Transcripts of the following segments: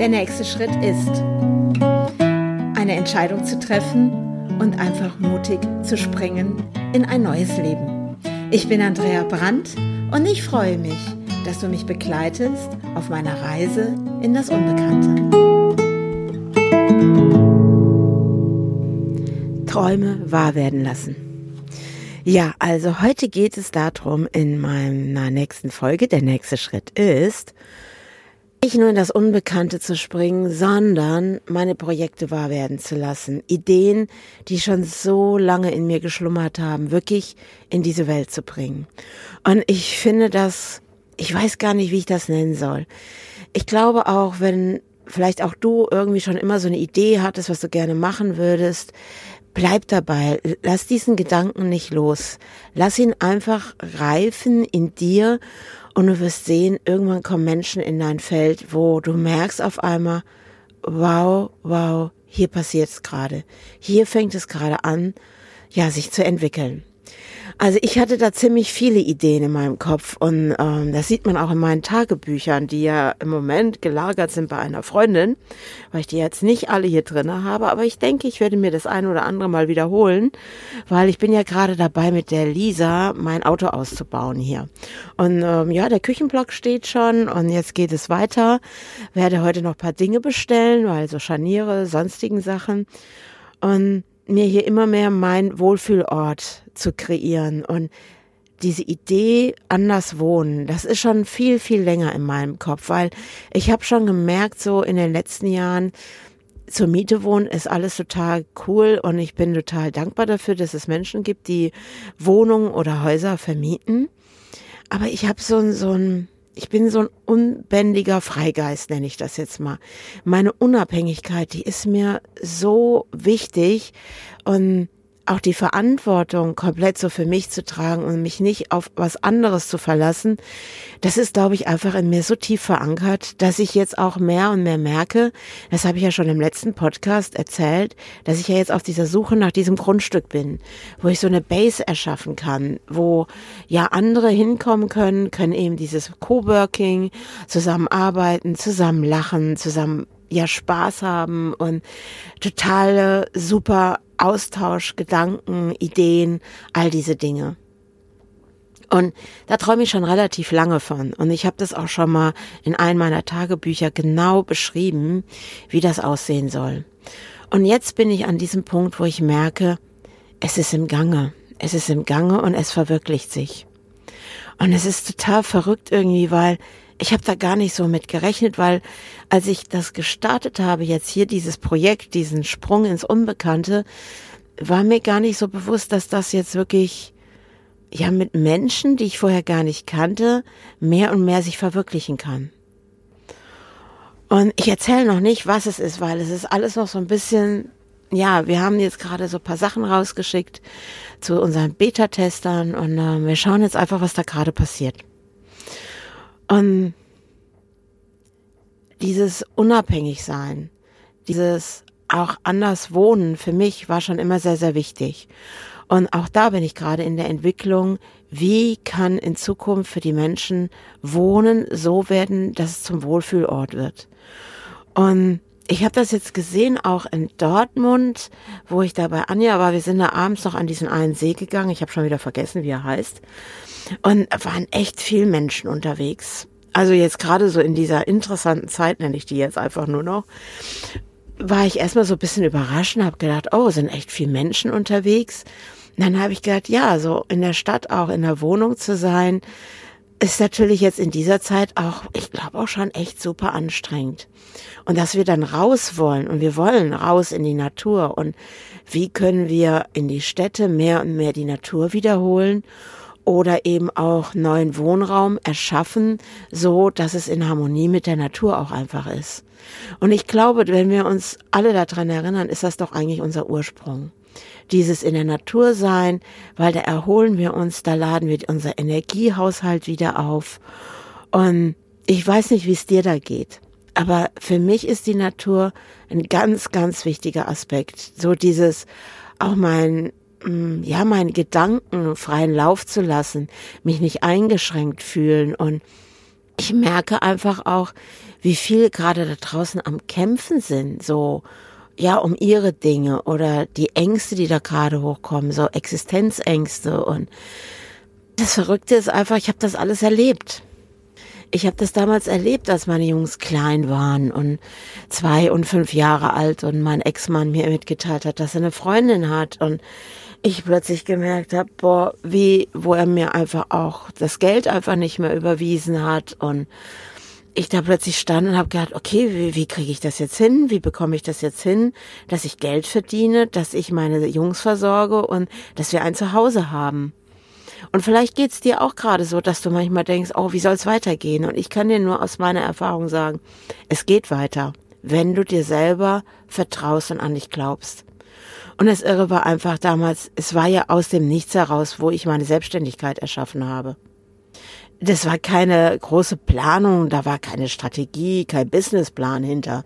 Der nächste Schritt ist, eine Entscheidung zu treffen und einfach mutig zu springen in ein neues Leben. Ich bin Andrea Brandt und ich freue mich, dass du mich begleitest auf meiner Reise in das Unbekannte. Träume wahr werden lassen. Ja, also heute geht es darum in meiner nächsten Folge, der nächste Schritt ist, nicht nur in das Unbekannte zu springen, sondern meine Projekte wahr werden zu lassen. Ideen, die schon so lange in mir geschlummert haben, wirklich in diese Welt zu bringen. Und ich finde das, ich weiß gar nicht, wie ich das nennen soll. Ich glaube auch, wenn vielleicht auch du irgendwie schon immer so eine Idee hattest, was du gerne machen würdest, bleib dabei. Lass diesen Gedanken nicht los. Lass ihn einfach reifen in dir und du wirst sehen, irgendwann kommen Menschen in dein Feld, wo du merkst auf einmal, wow, wow, hier passiert es gerade. Hier fängt es gerade an, ja, sich zu entwickeln. Also ich hatte da ziemlich viele Ideen in meinem Kopf und ähm, das sieht man auch in meinen Tagebüchern, die ja im Moment gelagert sind bei einer Freundin, weil ich die jetzt nicht alle hier drinne habe, aber ich denke, ich werde mir das ein oder andere mal wiederholen, weil ich bin ja gerade dabei mit der Lisa mein Auto auszubauen hier. Und ähm, ja, der Küchenblock steht schon und jetzt geht es weiter. Werde heute noch paar Dinge bestellen, weil so Scharniere, sonstigen Sachen. Und mir hier immer mehr mein Wohlfühlort zu kreieren und diese Idee anders wohnen, das ist schon viel, viel länger in meinem Kopf, weil ich habe schon gemerkt, so in den letzten Jahren, zur Miete wohnen ist alles total cool und ich bin total dankbar dafür, dass es Menschen gibt, die Wohnungen oder Häuser vermieten. Aber ich habe so, so ein ich bin so ein unbändiger Freigeist, nenne ich das jetzt mal. Meine Unabhängigkeit, die ist mir so wichtig und auch die Verantwortung komplett so für mich zu tragen und mich nicht auf was anderes zu verlassen, das ist, glaube ich, einfach in mir so tief verankert, dass ich jetzt auch mehr und mehr merke, das habe ich ja schon im letzten Podcast erzählt, dass ich ja jetzt auf dieser Suche nach diesem Grundstück bin, wo ich so eine Base erschaffen kann, wo ja andere hinkommen können, können eben dieses Coworking, zusammenarbeiten, zusammen lachen, zusammen ja Spaß haben und totale super Austausch, Gedanken, Ideen, all diese Dinge. Und da träume ich schon relativ lange von. Und ich habe das auch schon mal in einem meiner Tagebücher genau beschrieben, wie das aussehen soll. Und jetzt bin ich an diesem Punkt, wo ich merke, es ist im Gange. Es ist im Gange und es verwirklicht sich. Und es ist total verrückt irgendwie, weil ich habe da gar nicht so mit gerechnet, weil als ich das gestartet habe, jetzt hier dieses Projekt, diesen Sprung ins Unbekannte, war mir gar nicht so bewusst, dass das jetzt wirklich ja mit Menschen, die ich vorher gar nicht kannte, mehr und mehr sich verwirklichen kann. Und ich erzähle noch nicht, was es ist, weil es ist alles noch so ein bisschen, ja, wir haben jetzt gerade so paar Sachen rausgeschickt zu unseren Beta-Testern und äh, wir schauen jetzt einfach, was da gerade passiert. Und dieses Unabhängigsein, dieses auch anders wohnen für mich war schon immer sehr, sehr wichtig. Und auch da bin ich gerade in der Entwicklung, wie kann in Zukunft für die Menschen Wohnen so werden, dass es zum Wohlfühlort wird. Und ich habe das jetzt gesehen, auch in Dortmund, wo ich da bei Anja war. Wir sind da abends noch an diesen einen See gegangen. Ich habe schon wieder vergessen, wie er heißt. Und waren echt viel Menschen unterwegs. Also jetzt gerade so in dieser interessanten Zeit, nenne ich die jetzt einfach nur noch, war ich erstmal so ein bisschen überrascht und habe gedacht, oh, sind echt viel Menschen unterwegs. Und dann habe ich gedacht, ja, so in der Stadt auch in der Wohnung zu sein, ist natürlich jetzt in dieser Zeit auch, ich glaube auch schon echt super anstrengend. Und dass wir dann raus wollen und wir wollen raus in die Natur und wie können wir in die Städte mehr und mehr die Natur wiederholen oder eben auch neuen Wohnraum erschaffen, so dass es in Harmonie mit der Natur auch einfach ist. Und ich glaube, wenn wir uns alle daran erinnern, ist das doch eigentlich unser Ursprung. Dieses in der Natur sein, weil da erholen wir uns, da laden wir unser Energiehaushalt wieder auf. Und ich weiß nicht, wie es dir da geht. Aber für mich ist die Natur ein ganz, ganz wichtiger Aspekt. So dieses, auch mein Mm, ja, meinen Gedanken freien Lauf zu lassen, mich nicht eingeschränkt fühlen und ich merke einfach auch, wie viele gerade da draußen am Kämpfen sind, so ja, um ihre Dinge oder die Ängste, die da gerade hochkommen, so Existenzängste und das Verrückte ist einfach, ich habe das alles erlebt. Ich habe das damals erlebt, als meine Jungs klein waren und zwei und fünf Jahre alt und mein Ex-Mann mir mitgeteilt hat, dass er eine Freundin hat und ich plötzlich gemerkt habe, boah, wie, wo er mir einfach auch das Geld einfach nicht mehr überwiesen hat und ich da plötzlich stand und habe gedacht, okay, wie, wie kriege ich das jetzt hin? Wie bekomme ich das jetzt hin, dass ich Geld verdiene, dass ich meine Jungs versorge und dass wir ein Zuhause haben? Und vielleicht geht's dir auch gerade so, dass du manchmal denkst, oh, wie soll's weitergehen? Und ich kann dir nur aus meiner Erfahrung sagen, es geht weiter, wenn du dir selber vertraust und an dich glaubst. Und das Irre war einfach damals, es war ja aus dem Nichts heraus, wo ich meine Selbstständigkeit erschaffen habe das war keine große Planung, da war keine Strategie, kein Businessplan hinter,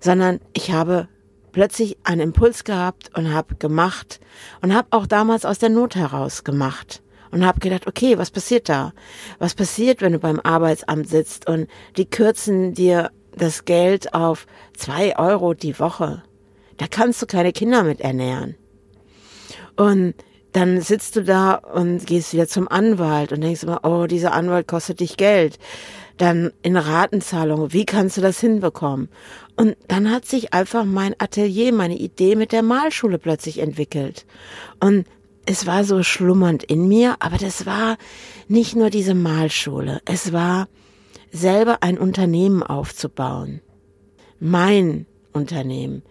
sondern ich habe plötzlich einen Impuls gehabt und habe gemacht und habe auch damals aus der Not heraus gemacht und habe gedacht, okay, was passiert da? Was passiert, wenn du beim Arbeitsamt sitzt und die kürzen dir das Geld auf zwei Euro die Woche? Da kannst du keine Kinder mit ernähren. Und dann sitzt du da und gehst wieder zum Anwalt und denkst immer, oh, dieser Anwalt kostet dich Geld. Dann in Ratenzahlung, wie kannst du das hinbekommen? Und dann hat sich einfach mein Atelier, meine Idee mit der Malschule plötzlich entwickelt. Und es war so schlummernd in mir, aber das war nicht nur diese Malschule. Es war selber ein Unternehmen aufzubauen. Mein Unternehmen.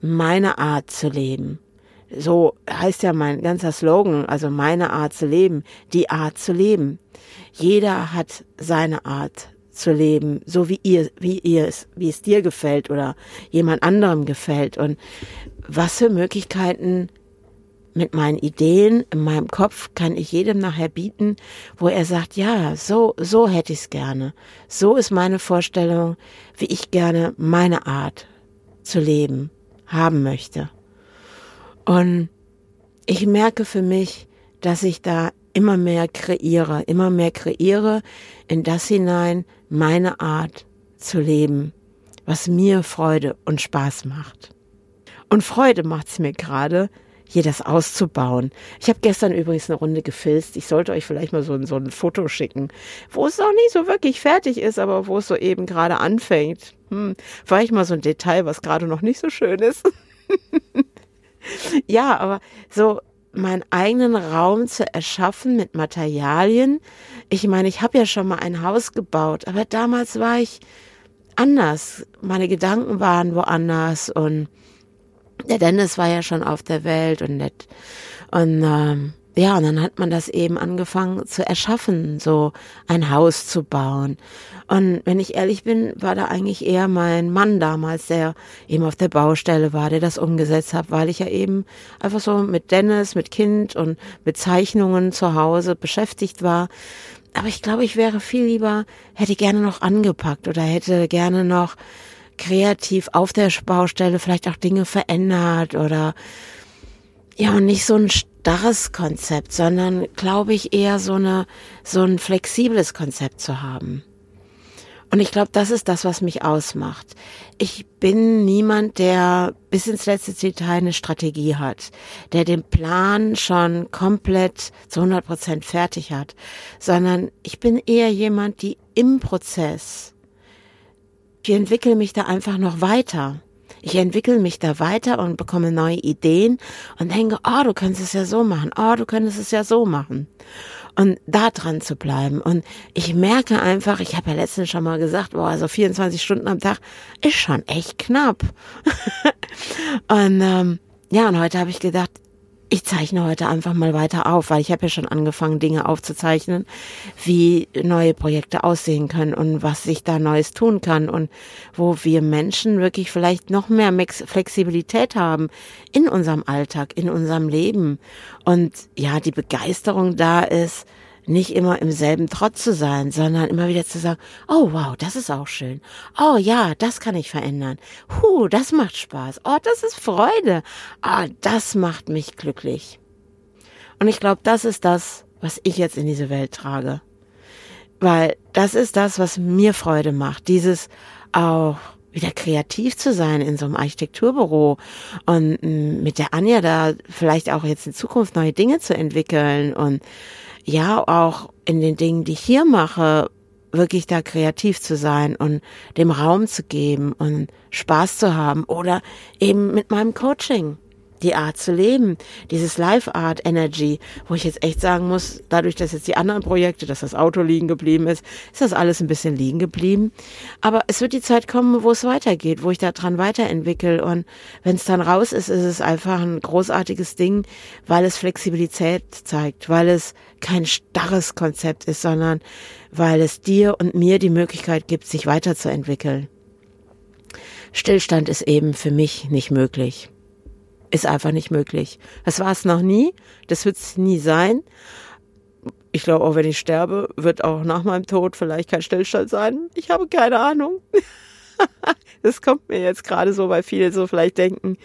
Meine Art zu leben so heißt ja mein ganzer Slogan, also meine Art zu leben, die Art zu leben. Jeder hat seine Art zu leben, so wie ihr, wie ihr es, wie es dir gefällt oder jemand anderem gefällt. Und was für Möglichkeiten mit meinen Ideen in meinem Kopf kann ich jedem nachher bieten, wo er sagt, ja, so, so hätte ich es gerne. So ist meine Vorstellung, wie ich gerne meine Art zu leben haben möchte. Und ich merke für mich, dass ich da immer mehr kreiere, immer mehr kreiere in das hinein, meine Art zu leben, was mir Freude und Spaß macht. Und Freude macht es mir gerade, hier das auszubauen. Ich habe gestern übrigens eine Runde gefilzt. Ich sollte euch vielleicht mal so, ein, so ein Foto schicken, wo es noch nicht so wirklich fertig ist, aber wo es so eben gerade anfängt. Hm, vielleicht mal so ein Detail, was gerade noch nicht so schön ist. ja, aber so meinen eigenen Raum zu erschaffen mit Materialien. Ich meine, ich habe ja schon mal ein Haus gebaut, aber damals war ich anders. Meine Gedanken waren woanders und der Dennis war ja schon auf der Welt und nett. Und ähm, ja, und dann hat man das eben angefangen zu erschaffen, so ein Haus zu bauen. Und wenn ich ehrlich bin, war da eigentlich eher mein Mann damals, der eben auf der Baustelle war, der das umgesetzt hat, weil ich ja eben einfach so mit Dennis, mit Kind und mit Zeichnungen zu Hause beschäftigt war. Aber ich glaube, ich wäre viel lieber, hätte gerne noch angepackt oder hätte gerne noch kreativ auf der Baustelle vielleicht auch Dinge verändert oder ja, und nicht so ein starres Konzept, sondern glaube ich eher so eine, so ein flexibles Konzept zu haben. Und ich glaube, das ist das, was mich ausmacht. Ich bin niemand, der bis ins letzte Detail eine Strategie hat, der den Plan schon komplett zu 100 Prozent fertig hat, sondern ich bin eher jemand, die im Prozess, ich entwickle mich da einfach noch weiter. Ich entwickle mich da weiter und bekomme neue Ideen und denke, oh, du könntest es ja so machen, oh, du könntest es ja so machen. Und da dran zu bleiben. Und ich merke einfach, ich habe ja letztens schon mal gesagt, boah, also 24 Stunden am Tag ist schon echt knapp. und ähm, ja, und heute habe ich gedacht, ich zeichne heute einfach mal weiter auf, weil ich habe ja schon angefangen, Dinge aufzuzeichnen, wie neue Projekte aussehen können und was sich da Neues tun kann und wo wir Menschen wirklich vielleicht noch mehr Flexibilität haben in unserem Alltag, in unserem Leben. Und ja, die Begeisterung da ist, nicht immer im selben Trott zu sein, sondern immer wieder zu sagen, oh wow, das ist auch schön. Oh ja, das kann ich verändern. Huh, das macht Spaß. Oh, das ist Freude. Ah, oh, das macht mich glücklich. Und ich glaube, das ist das, was ich jetzt in diese Welt trage. Weil das ist das, was mir Freude macht. Dieses auch wieder kreativ zu sein in so einem Architekturbüro und mm, mit der Anja da vielleicht auch jetzt in Zukunft neue Dinge zu entwickeln und ja, auch in den Dingen, die ich hier mache, wirklich da kreativ zu sein und dem Raum zu geben und Spaß zu haben oder eben mit meinem Coaching die Art zu leben, dieses Life Art Energy, wo ich jetzt echt sagen muss, dadurch, dass jetzt die anderen Projekte, dass das Auto liegen geblieben ist, ist das alles ein bisschen liegen geblieben. Aber es wird die Zeit kommen, wo es weitergeht, wo ich da dran weiterentwickle und wenn es dann raus ist, ist es einfach ein großartiges Ding, weil es Flexibilität zeigt, weil es kein starres Konzept ist, sondern weil es dir und mir die Möglichkeit gibt, sich weiterzuentwickeln. Stillstand ist eben für mich nicht möglich. Ist einfach nicht möglich. Das war es noch nie. Das wird es nie sein. Ich glaube, auch wenn ich sterbe, wird auch nach meinem Tod vielleicht kein Stillstand sein. Ich habe keine Ahnung. das kommt mir jetzt gerade so, weil viele so vielleicht denken,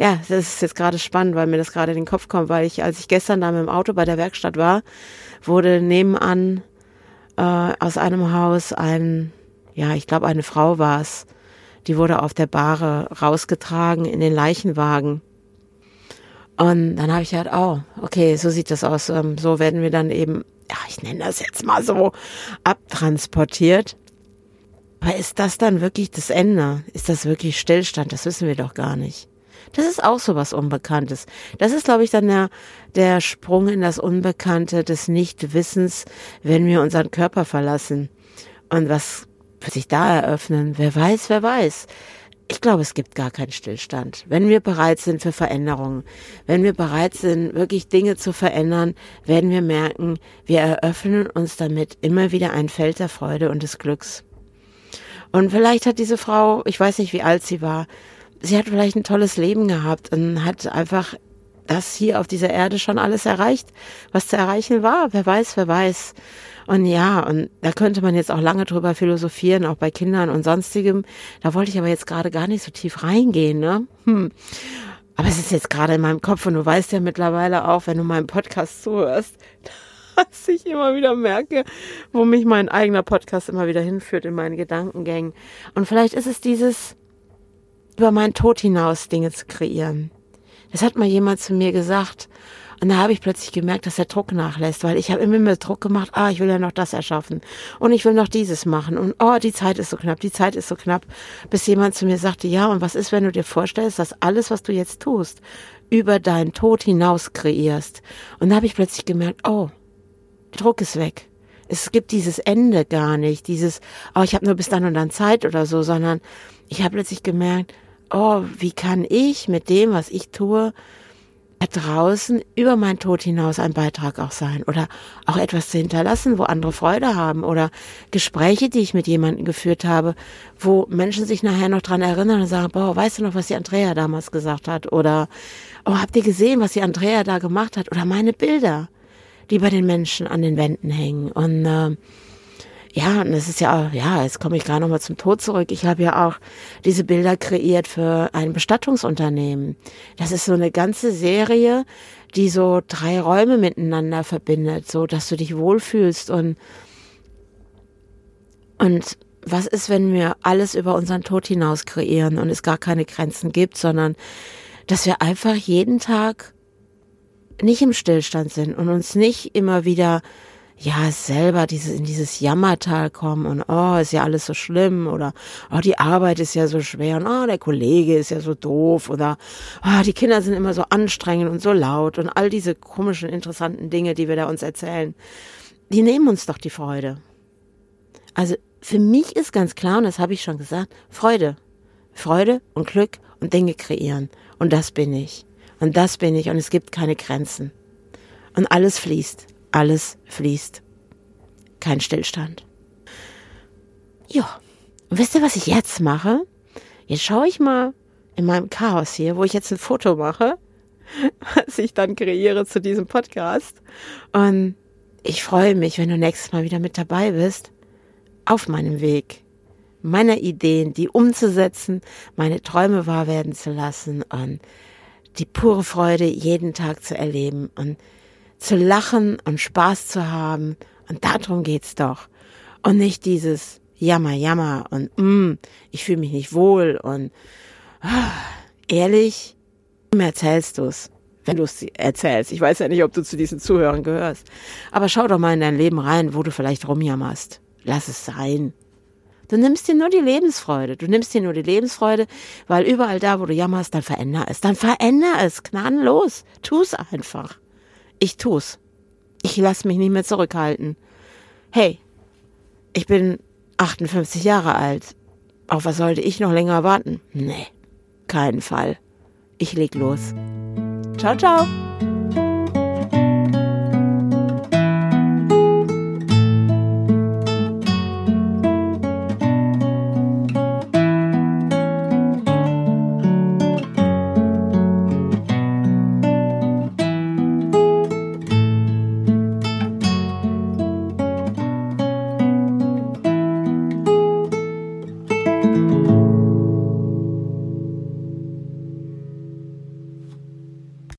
ja, das ist jetzt gerade spannend, weil mir das gerade in den Kopf kommt, weil ich, als ich gestern da mit dem Auto bei der Werkstatt war, wurde nebenan äh, aus einem Haus ein, ja, ich glaube, eine Frau war es, die wurde auf der Bahre rausgetragen in den Leichenwagen. Und dann habe ich halt, oh, okay, so sieht das aus. Ähm, so werden wir dann eben, ja, ich nenne das jetzt mal so, abtransportiert. Aber ist das dann wirklich das Ende? Ist das wirklich Stillstand? Das wissen wir doch gar nicht. Das ist auch so was Unbekanntes. Das ist, glaube ich, dann der, der Sprung in das Unbekannte des Nichtwissens, wenn wir unseren Körper verlassen. Und was wird sich da eröffnen? Wer weiß, wer weiß. Ich glaube, es gibt gar keinen Stillstand. Wenn wir bereit sind für Veränderungen, wenn wir bereit sind, wirklich Dinge zu verändern, werden wir merken, wir eröffnen uns damit immer wieder ein Feld der Freude und des Glücks. Und vielleicht hat diese Frau, ich weiß nicht, wie alt sie war, sie hat vielleicht ein tolles Leben gehabt und hat einfach das hier auf dieser Erde schon alles erreicht, was zu erreichen war. Wer weiß, wer weiß. Und ja, und da könnte man jetzt auch lange drüber philosophieren, auch bei Kindern und sonstigem. Da wollte ich aber jetzt gerade gar nicht so tief reingehen, ne? Hm. Aber es ist jetzt gerade in meinem Kopf und du weißt ja mittlerweile auch, wenn du meinem Podcast zuhörst, dass ich immer wieder merke, wo mich mein eigener Podcast immer wieder hinführt in meinen Gedankengängen. Und vielleicht ist es dieses, über meinen Tod hinaus Dinge zu kreieren. Das hat mal jemand zu mir gesagt. Und da habe ich plötzlich gemerkt, dass der Druck nachlässt, weil ich habe immer mehr Druck gemacht, ah, ich will ja noch das erschaffen und ich will noch dieses machen und oh, die Zeit ist so knapp, die Zeit ist so knapp, bis jemand zu mir sagte, ja, und was ist, wenn du dir vorstellst, dass alles, was du jetzt tust, über deinen Tod hinaus kreierst? Und da habe ich plötzlich gemerkt, oh, der Druck ist weg. Es gibt dieses Ende gar nicht, dieses, oh, ich habe nur bis dann und dann Zeit oder so, sondern ich habe plötzlich gemerkt, oh, wie kann ich mit dem, was ich tue, draußen über meinen Tod hinaus ein Beitrag auch sein oder auch etwas zu hinterlassen, wo andere Freude haben oder Gespräche, die ich mit jemandem geführt habe, wo Menschen sich nachher noch dran erinnern und sagen, boah, weißt du noch, was die Andrea damals gesagt hat? Oder oh, habt ihr gesehen, was die Andrea da gemacht hat? Oder meine Bilder, die bei den Menschen an den Wänden hängen. Und äh, ja, und es ist ja, ja, jetzt komme ich gerade nochmal zum Tod zurück. Ich habe ja auch diese Bilder kreiert für ein Bestattungsunternehmen. Das ist so eine ganze Serie, die so drei Räume miteinander verbindet, so dass du dich wohlfühlst und, und was ist, wenn wir alles über unseren Tod hinaus kreieren und es gar keine Grenzen gibt, sondern dass wir einfach jeden Tag nicht im Stillstand sind und uns nicht immer wieder ja selber dieses in dieses Jammertal kommen und oh ist ja alles so schlimm oder oh die Arbeit ist ja so schwer und oh der Kollege ist ja so doof oder oh die Kinder sind immer so anstrengend und so laut und all diese komischen interessanten Dinge, die wir da uns erzählen, die nehmen uns doch die Freude. Also für mich ist ganz klar und das habe ich schon gesagt, Freude, Freude und Glück und Dinge kreieren. Und das bin ich. Und das bin ich. Und es gibt keine Grenzen. Und alles fließt alles fließt. Kein Stillstand. Ja, und wisst ihr, was ich jetzt mache? Jetzt schaue ich mal in meinem Chaos hier, wo ich jetzt ein Foto mache, was ich dann kreiere zu diesem Podcast. Und ich freue mich, wenn du nächstes Mal wieder mit dabei bist, auf meinem Weg, meine Ideen, die umzusetzen, meine Träume wahr werden zu lassen und die pure Freude jeden Tag zu erleben und zu lachen und Spaß zu haben. Und darum geht's doch. Und nicht dieses Jammer, Jammer und mm, ich fühle mich nicht wohl und ah, ehrlich, wem erzählst du's? Wenn du es erzählst. Ich weiß ja nicht, ob du zu diesen Zuhörern gehörst. Aber schau doch mal in dein Leben rein, wo du vielleicht rumjammerst. Lass es sein. Du nimmst dir nur die Lebensfreude. Du nimmst dir nur die Lebensfreude, weil überall da, wo du jammerst, dann veränder es. Dann veränder es. Gnadenlos. Tu's einfach. Ich tu's. Ich lass mich nicht mehr zurückhalten. Hey, ich bin 58 Jahre alt. Auf was sollte ich noch länger warten? Nee, keinen Fall. Ich leg los. Ciao, ciao.